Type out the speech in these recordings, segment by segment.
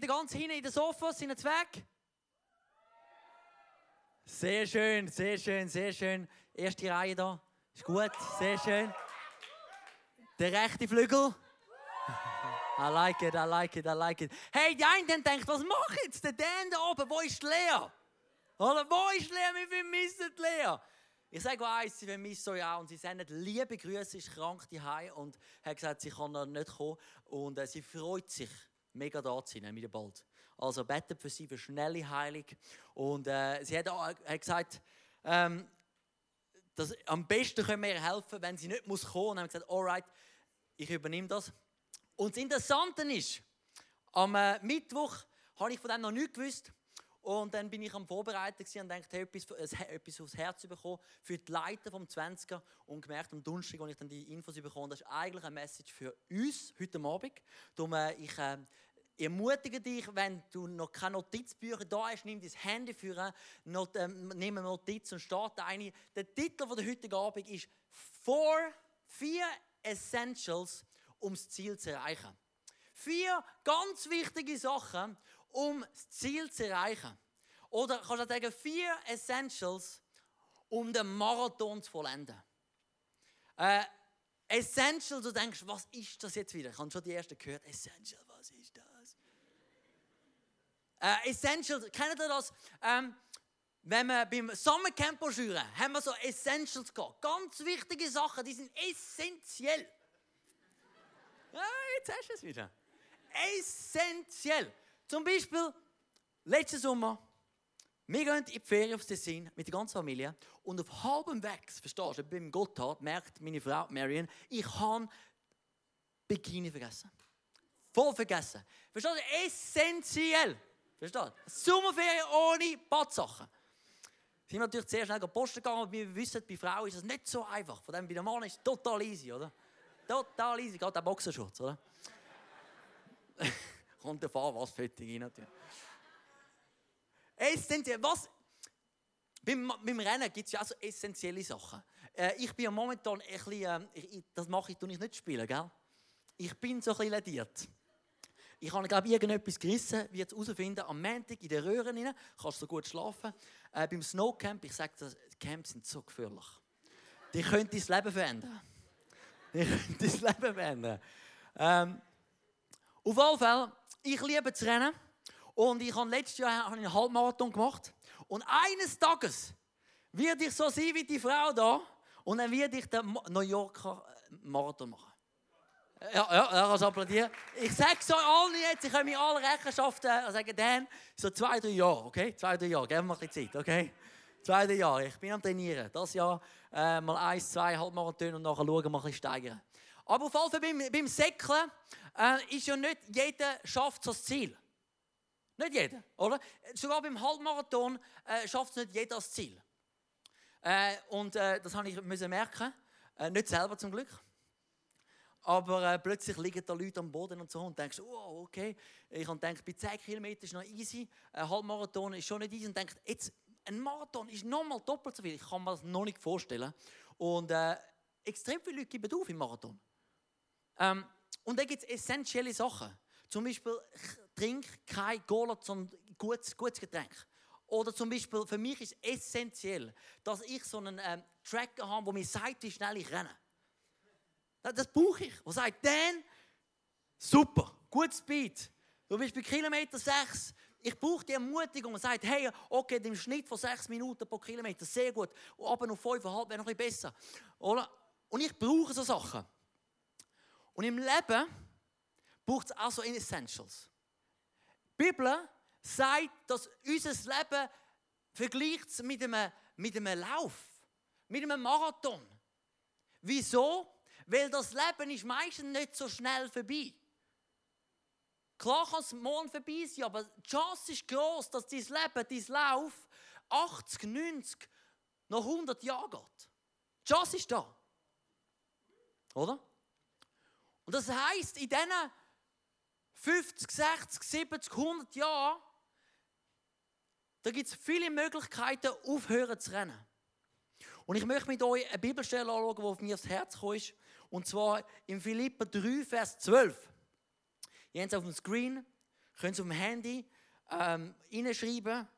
Da ganz hinten in den Sofas sind jetzt weg? Sehr schön, sehr schön, sehr schön. Erste Reihe da. Ist gut, sehr schön. Der rechte Flügel. I like it, I like it, I like it. Hey, die einen denkt, was macht jetzt der Dan da oben? Wo ist Lea? Oder wo ist Lea? Wir vermissen die Lea. Ich sage eins, sie vermissen euch auch. Und sie sendet liebe Grüße, ist krank daheim und hat gesagt, sie kann noch nicht kommen. Und äh, sie freut sich, mega da zu sein, wieder bald. Also betet für sie für schnelle Heilung. Und äh, sie hat, auch, hat gesagt, ähm, dass am besten können wir ihr helfen, wenn sie nicht muss kommen. Und haben gesagt, alright, ich übernehme das. Und das Interessante ist, am äh, Mittwoch habe ich von dem noch nichts gewusst. Und dann bin ich am Vorbereiten und dachte, hey, etwas, äh, etwas aufs Herz bekommen für die Leiter vom 20er und gemerkt am Donnerstag, als ich dann die Infos bekommen das ist eigentlich eine Message für uns heute Abend. Darum, äh, ich äh, ermutige dich, wenn du noch keine Notizbücher da hast, nimm dein Handy für, not, ähm, nimm eine Notiz und starte eine. Der Titel von der heutigen Abend ist Four, vier Essentials, um das Ziel zu erreichen. Vier ganz wichtige Sachen, um das Ziel zu erreichen. Oder kannst du sagen, vier Essentials, um den Marathon zu vollenden. Äh, Essential, du denkst, was ist das jetzt wieder? Ich habe schon die ersten gehört. Essential, was ist das? Äh, Essential, kennt ihr das? Ähm, wenn wir beim Sommercamp schüren, haben wir so Essentials gehabt. Ganz wichtige Sachen, die sind essentiell. Ja, jetzt hast du es wieder. Essentiell. Zum Beispiel, letzten Sommer, wir gehen in die Ferien aufs Tessin mit der ganzen Familie und auf halbem Weg, verstehst du, beim Gotthard merkt meine Frau Marion, ich habe Bikini vergessen. Voll vergessen. Verstehst du? Essentiell. Verstehst du? Sommerferien ohne Badsachen. Sind natürlich sehr schnell posten gegangen und wir wissen, bei Frauen ist es nicht so einfach. Von dem bei der Mann ist es total easy, oder? Total easy, gerade der Boxerschutz, oder? Kommt der Fahr was Fötting natürlich. Essentiell, was? Beim, beim Rennen gibt es ja auch so essentielle Sachen. Äh, ich bin ja momentan ein bisschen, äh, das mache ich, tue ich nicht spielen, gell? Ich bin so ein bisschen lediert. Ich habe, glaube ich, irgendetwas gerissen, wie jetzt herausfinden, am Montag in den Röhren rein, kannst du so gut schlafen. Äh, beim Snowcamp, ich sage das, Camps sind so gefährlich. Die können dein Leben verändern. Die können dein Leben verändern. Ähm, auf jeden Fall, ich liebe zu rennen. Und ich habe letztes Jahr einen Halbmarathon gemacht. Und eines Tages werde ich so sein wie die Frau da. Und dann werde ich den New Yorker äh, Marathon machen. Ja, ja, ja kannst applaudieren. Ich sage es euch allen jetzt, ich kann mir alle Rechenschaft äh, sagen, Dan, so zwei, drei Jahre, okay? Zwei, drei Jahre, geben wir ein bisschen Zeit, okay? Zwei, drei Jahre, ich bin am Trainieren. Das Jahr äh, mal eins, zwei Halbmarathon und nachher schauen, mal ein bisschen steigern. Aber auf jeden Fall beim, beim Säckeln äh, ist ja nicht jeder schafft das Ziel. Nicht jeder, oder? Sogar beim Halbmarathon äh, schafft es nicht jeder das Ziel. Äh, und äh, das habe ich müssen merken. Äh, nicht selber zum Glück. Aber äh, plötzlich liegen da Leute am Boden und so und denkst, oh, okay. Ich habe gedacht, bei 10 Kilometern ist noch easy. Ein Halbmarathon ist schon nicht easy. Und denkt, jetzt, ein Marathon ist nochmal doppelt so viel. Ich kann mir das noch nicht vorstellen. Und äh, extrem viele Leute geben auf im Marathon. Ähm, und dann gibt es essentielle Sachen. zum Beispiel trink kein Cola, sondern gutes, gutes Getränk. Oder zum Beispiel, für mich ist es essentiell, dass ich so einen ähm, Tracker habe, der mir sagt, wie schnell ich renne. Das, brauche ich. Der sagt, Dan, super, gut Speed. Du bist bei Kilometer 6. Ich brauche die Ermutigung und sagt, hey, okay, im Schnitt von 6 Minuten pro Kilometer, sehr gut. Aber noch 5,5 wäre noch ein bisschen besser. Oder? Und ich brauche so Sachen. Und im Leben braucht es auch so Essentials. Die Bibel sagt, dass unser Leben vergleicht mit einem, mit einem Lauf, mit einem Marathon. Wieso? Weil das Leben ist meistens nicht so schnell vorbei. Klar kann es morgen vorbei sein, aber die Chance ist groß, dass dein Leben, dein Lauf 80, 90, noch 100 Jahre geht. Die Chance ist da. Oder? Und das heißt, in diesen 50, 60, 70, 100 Jahren da gibt es viele Möglichkeiten, aufhören zu rennen. Und ich möchte mit euch eine Bibelstelle anschauen, die auf mir aufs Herz kommt. Und zwar in Philippa 3, Vers 12. Ihr habt es auf dem Screen, könnt es auf dem Handy ähm, hineinschreiben.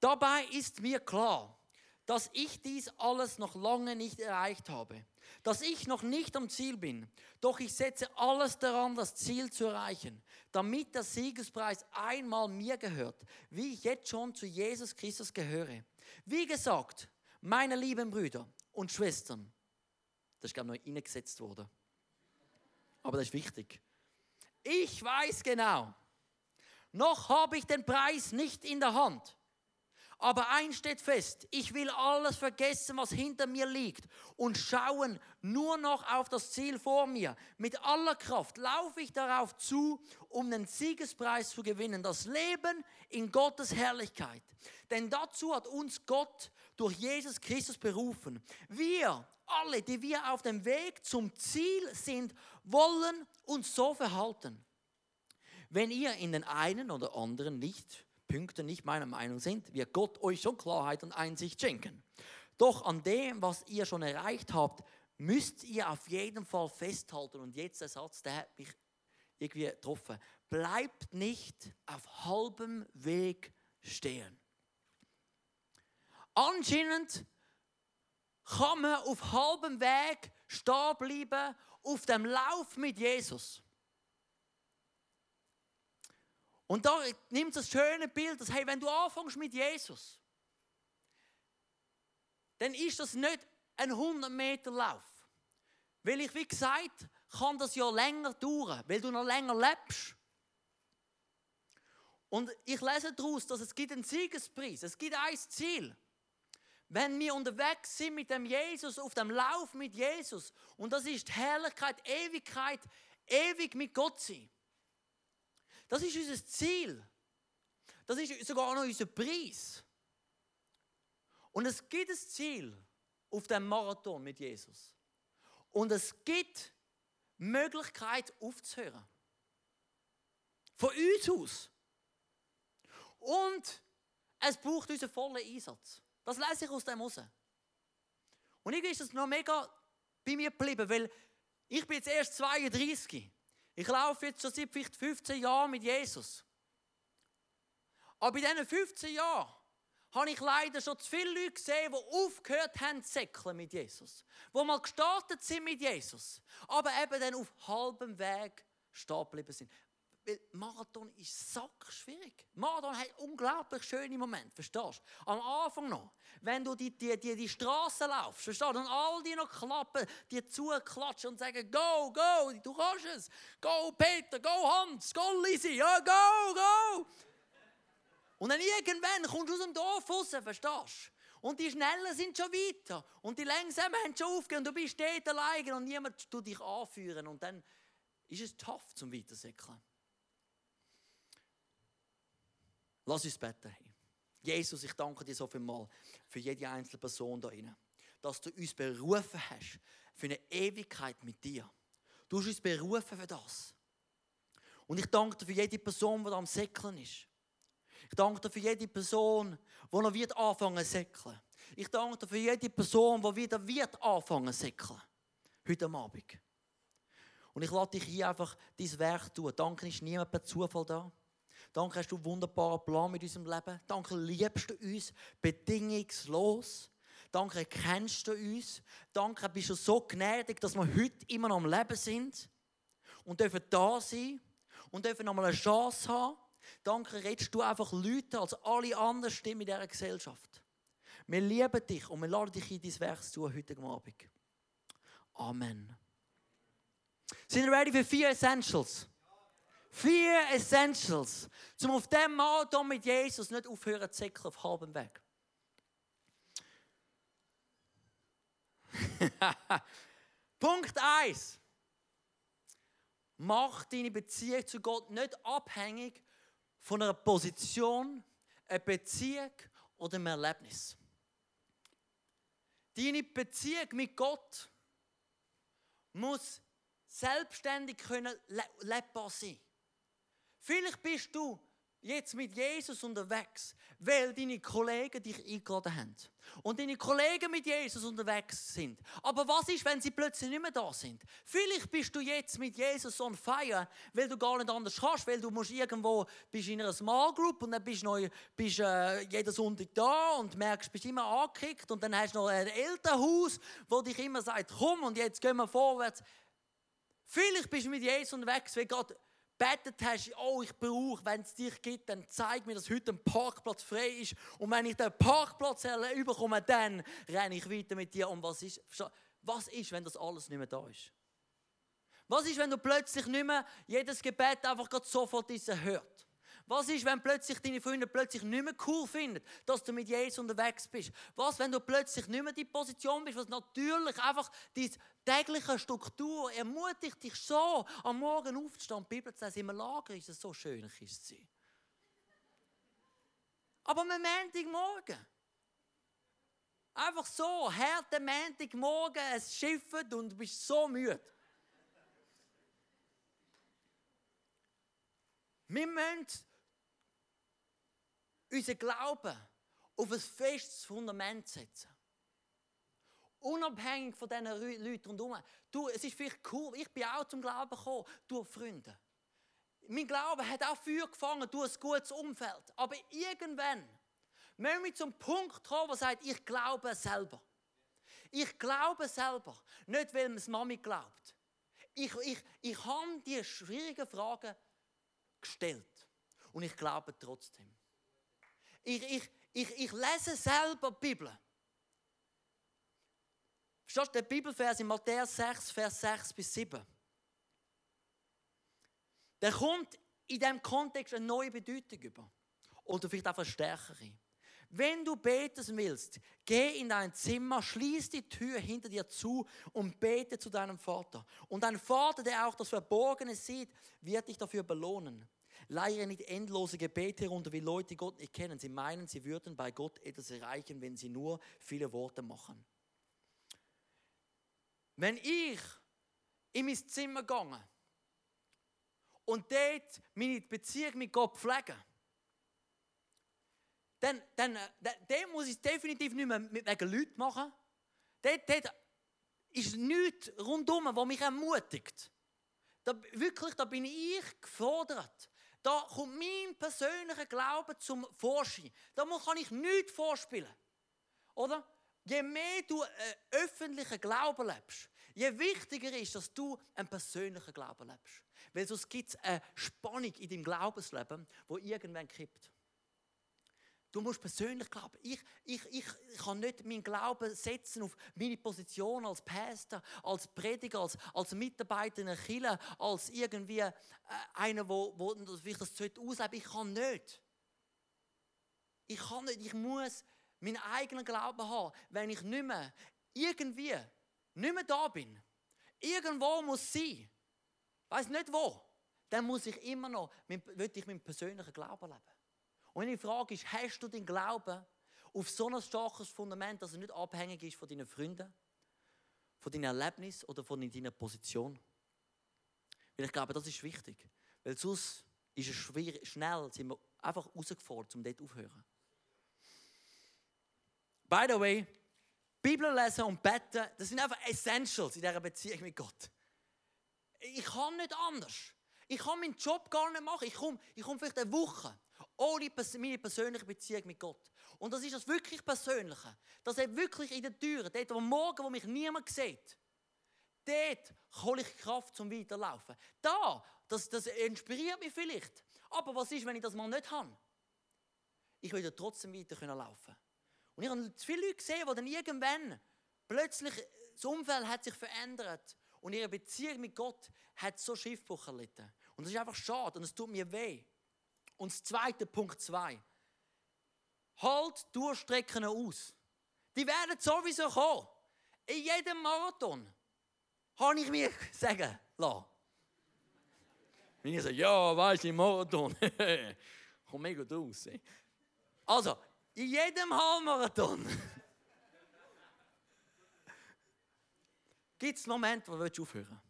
Dabei ist mir klar, dass ich dies alles noch lange nicht erreicht habe dass ich noch nicht am Ziel bin. Doch ich setze alles daran, das Ziel zu erreichen, damit der Siegespreis einmal mir gehört, wie ich jetzt schon zu Jesus Christus gehöre. Wie gesagt, meine lieben Brüder und Schwestern, das ist glaube ich noch eingesetzt worden, aber das ist wichtig. Ich weiß genau, noch habe ich den Preis nicht in der Hand aber eins steht fest, ich will alles vergessen, was hinter mir liegt und schauen nur noch auf das Ziel vor mir. Mit aller Kraft laufe ich darauf zu, um den Siegespreis zu gewinnen, das Leben in Gottes Herrlichkeit. Denn dazu hat uns Gott durch Jesus Christus berufen. Wir alle, die wir auf dem Weg zum Ziel sind, wollen uns so verhalten. Wenn ihr in den einen oder anderen nicht Punkte nicht meiner Meinung sind, wird Gott euch schon Klarheit und Einsicht schenken. Doch an dem, was ihr schon erreicht habt, müsst ihr auf jeden Fall festhalten. Und jetzt der Satz, der hat mich irgendwie getroffen. Bleibt nicht auf halbem Weg stehen. Anscheinend kann man auf halbem Weg stehen bleiben, auf dem Lauf mit Jesus. Und da nimmt das schöne Bild, dass hey, wenn du anfängst mit Jesus, dann ist das nicht ein 100 Meter Lauf. Weil ich, wie gesagt, kann das ja länger dauern, weil du noch länger lebst. Und ich lese daraus, dass es gibt einen Siegespreis, es gibt ein Ziel. Wenn wir unterwegs sind mit dem Jesus, auf dem Lauf mit Jesus, und das ist Herrlichkeit, Ewigkeit, ewig mit Gott sein. Das ist unser Ziel. Das ist sogar noch unser Preis. Und es gibt ein Ziel auf dem Marathon mit Jesus. Und es gibt Möglichkeit aufzuhören. Von uns aus. Und es braucht unseren vollen Einsatz. Das lese ich aus dem raus. Und irgendwie ist das noch mega bei mir geblieben, weil ich bin jetzt erst 32. Ich laufe jetzt schon seit vielleicht 15 Jahren mit Jesus. Aber in diesen 15 Jahren habe ich leider schon zu viele Leute gesehen, die aufgehört haben zu säckeln mit Jesus. Die mal gestartet sind mit Jesus, aber eben dann auf halbem Weg stehen geblieben sind. Weil Marathon ist sackschwierig. Marathon hat unglaublich schöne Momente, verstehst du? Am Anfang noch, wenn du die, die, die, die Straße laufst, verstehst du? Und all die noch klappen, die zuklatschen und sagen, go, go, du kannst es. Go Peter, go Hans, go Lisi, ja, go, go. Und dann irgendwann kommst du aus dem Dorf raus, verstehst du? Und die Schnellen sind schon weiter. Und die Langsamen haben schon aufgehört. Und du bist dort allein und niemand tut dich anführen. Und dann ist es tough zum Weitersäckeln. Lass uns beten. Jesus, ich danke dir so viel mal für jede einzelne Person da inne, dass du uns berufen hast für eine Ewigkeit mit dir. Du hast uns berufen für das. Und ich danke dir für jede Person, die am Säckeln ist. Ich danke dir für jede Person, die noch wird anfangen zu säckeln. Ich danke dir für jede Person, die wieder wird anfangen zu säckeln. Heute Abend. Und ich lade dich hier einfach dein Werk tun. Danke, ist niemand per Zufall da. Danke, hast du einen wunderbaren Plan mit unserem Leben. Danke, liebst du uns bedingungslos. Danke, kennst du uns. Danke, bist du so gnädig, dass wir heute immer noch am Leben sind und dürfen da sein und dürfen nochmal eine Chance haben. Danke, redest du einfach Leute als alle anderen Stimmen in dieser Gesellschaft. Wir lieben dich und wir laden dich in dein Werk zu heute Abend. Amen. Sind ihr ready für vier Essentials? Vier Essentials, um auf dem Marathon mit Jesus nicht aufhören zu zickeln auf halbem Weg. Punkt 1. Mach deine Beziehung zu Gott nicht abhängig von einer Position, einer Beziehung oder einem Erlebnis. Deine Beziehung mit Gott muss selbstständig können lebbar sein. Vielleicht bist du jetzt mit Jesus unterwegs, weil deine Kollegen dich eingeladen haben. Und deine Kollegen mit Jesus unterwegs sind. Aber was ist, wenn sie plötzlich nicht mehr da sind? Vielleicht bist du jetzt mit Jesus on fire, weil du gar nicht anders kannst, weil du musst irgendwo bist in einer Small Group und dann bist du bist, äh, jeden Sonntag da und merkst, bist immer angekickt und dann hast du noch ein Elternhaus, wo dich immer sagt, komm und jetzt gehen wir vorwärts. Vielleicht bist du mit Jesus unterwegs, weil Gott betet hast, oh, ich brauche, wenn es dich gibt, dann zeig mir, dass heute ein Parkplatz frei ist. Und wenn ich den Parkplatz überkomme, dann renne ich weiter mit dir. Und was ist, was ist, wenn das alles nicht mehr da ist? Was ist, wenn du plötzlich nicht mehr jedes Gebet einfach sofort hört? Was ist, wenn plötzlich deine Freunde plötzlich nicht mehr cool finden, dass du mit Jesus unterwegs bist? Was, wenn du plötzlich nicht mehr die Position bist, was natürlich einfach die tägliche Struktur ermutigt dich so, am Morgen aufzustehen. Die Bibel sagt, im Lager ist es so schön, ist sie. Aber am Montagmorgen, einfach so, härter Montagmorgen, es schifft und du bist so müde. Wir müssen unseren Glauben auf ein festes Fundament setzen. Unabhängig von diesen Leuten rundherum. Du, es ist vielleicht cool, ich bin auch zum Glauben gekommen, durch Freunde. Mein Glaube hat auch Feuer gefangen durch ein gutes Umfeld. Aber irgendwann müssen wir zum Punkt kommen, wo sagt, ich glaube selber. Ich glaube selber, nicht weil es Mami glaubt. Ich, ich, ich habe die schwierigen Fragen gestellt und ich glaube trotzdem. Ich, ich, ich, ich lese selber die Bibel. Verstehst du, der Bibelvers in Matthäus 6, Vers 6 bis 7? Der kommt in diesem Kontext eine neue Bedeutung über. Oder vielleicht auch eine stärkere. Wenn du beten willst, geh in dein Zimmer, schließ die Tür hinter dir zu und bete zu deinem Vater. Und dein Vater, der auch das Verborgene sieht, wird dich dafür belohnen. Leiere nicht endlose Gebete herunter, wie Leute Gott nicht kennen. Sie meinen, sie würden bei Gott etwas erreichen, wenn sie nur viele Worte machen. Wenn ich in mein Zimmer gehe und dort meine Beziehung mit Gott pflege, dann, dann, äh, dann, dann muss ich definitiv nicht mehr mit wegen Leuten machen. Dort, dort ist nichts rundum, was mich ermutigt. Da, wirklich, da bin ich gefordert. Da kommt mein persönlicher Glaube zum Vorschein. Da kann ich nichts vorspielen. Oder? Je mehr du einen öffentlichen Glauben lebst, je wichtiger ist, dass du einen persönlichen Glauben lebst. Weil sonst gibt es eine Spannung in deinem Glaubensleben, wo irgendwann kippt. Du musst persönlich glauben. Ich, ich, ich, ich kann nicht meinen Glauben setzen auf meine Position als Pastor, als Prediger, als, als Mitarbeiter in einer Kirche, als irgendwie äh, einer, der wo, wo das ausleben Ich kann nicht. Ich kann nicht. Ich muss meinen eigenen Glauben haben, wenn ich nicht mehr irgendwie nicht mehr da bin. Irgendwo muss sein. Weiß nicht wo. Dann muss ich immer noch, will ich meinen persönlichen Glauben leben. Und meine Frage ist, hast du den Glauben auf so ein starkes Fundament, dass er nicht abhängig ist von deinen Freunden, von deinem Erlebnis oder von deiner Position? Weil ich glaube, das ist wichtig. Weil sonst ist es schwierig, schnell, sind wir einfach herausgefordert, um dort aufzuhören. By the way, Bibel lesen und beten, das sind einfach Essentials in dieser Beziehung mit Gott. Ich kann nicht anders. Ich kann meinen Job gar nicht machen. Ich komme ich komm vielleicht eine Woche ohne meine persönliche Beziehung mit Gott. Und das ist das wirklich Persönliche. Dass er wirklich in der Tür, dort am Morgen, wo mich niemand sieht, dort hole ich Kraft zum Weiterlaufen. Da, das, das inspiriert mich vielleicht. Aber was ist, wenn ich das mal nicht habe? Ich will ja trotzdem weiter laufen. Und ich habe viele Leute gesehen, die dann irgendwann plötzlich das Umfeld hat sich verändert und ihre Beziehung mit Gott hat so Schiffbruch erlitten. Und das ist einfach schade und es tut mir weh. Und das zweite, Punkt zwei. Halt Durchstrecken aus. Die werden sowieso kommen. In jedem Marathon habe ich mich sagen lassen. Wenn ich sage, ja, weißt du, im Marathon, kommt mega gut aus. Also, in jedem Halbmarathon gibt es Momente, wo du aufhören willst.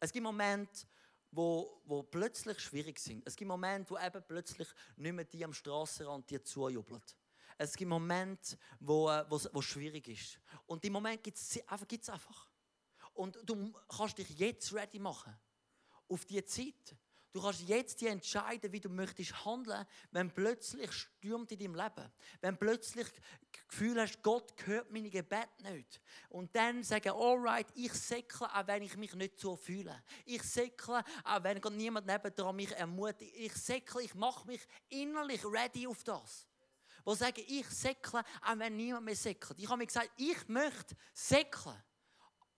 Es gibt Momente, wo, wo plötzlich schwierig sind. Es gibt Momente, wo eben plötzlich nicht mehr die am Strassenrand dir zujubelt. Es gibt Momente, wo, äh, wo, wo schwierig ist. Und die Momente gibt es einfach, einfach. Und du kannst dich jetzt ready machen auf diese Zeit. Du kannst jetzt die entscheiden, wie du möchtest handeln, wenn plötzlich stürmt in deinem Leben. Wenn plötzlich das Gefühl hast, Gott hört meine Gebete nicht. Und dann sagen, alright, ich säckle, auch wenn ich mich nicht so fühle. Ich säckle, auch wenn Gott niemand nebendran mich ermutigt. Ich säckle, ich mache mich innerlich ready auf das. Wo sagen, ich säckle, auch wenn niemand mehr säckelt. Ich habe mir gesagt, ich möchte säckeln.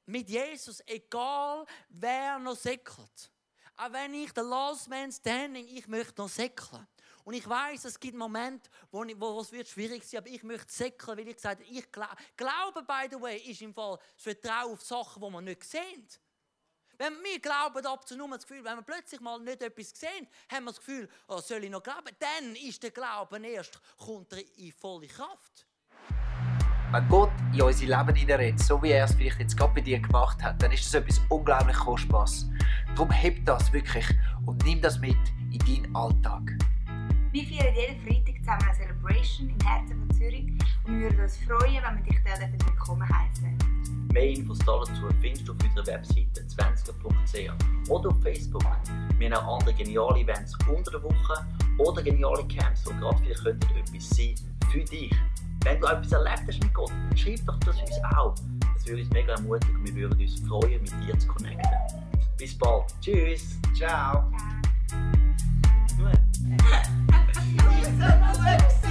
Mit Jesus, egal wer noch säckelt. Auch wenn ich der Last Man Standing, ich möchte noch säckeln. Und ich weiß, es gibt Momente, wo, wo es wird schwierig sein, aber ich möchte säckeln, weil ich gesagt habe, ich glaube, Glaube, by the way, ist im Fall das Vertrauen auf Sachen, die man nicht sehen. Wenn wir glauben, ab zu das Gefühl, wenn wir plötzlich mal nicht etwas sehen, haben wir das Gefühl, oh, soll ich noch glauben? Dann ist der Glauben erst, kommt er in volle Kraft. Wenn Gott in unser Leben hineinredet, so wie er es vielleicht jetzt gerade bei dir gemacht hat, dann ist das etwas unglaublich Kostbares. Darum heb das wirklich und nimm das mit in deinen Alltag. Wir feiern jeden Freitag zusammen eine Celebration im Herzen von Zürich und wir würden uns freuen, wenn wir dich dort willkommen heißen. Mehr Infos dazu findest du auf unserer Webseite 20.ch oder auf Facebook. Wir haben auch andere geniale Events unter der Woche oder geniale Camps, die gerade vielleicht etwas sein für dich. Wenn du etwas erlebt hast mit Gott, dann schreib doch das uns auch. Das würde uns mega ermutigen und wir würden uns freuen, mit dir zu connecten. Bis bald. Tschüss. Ciao. Ciao.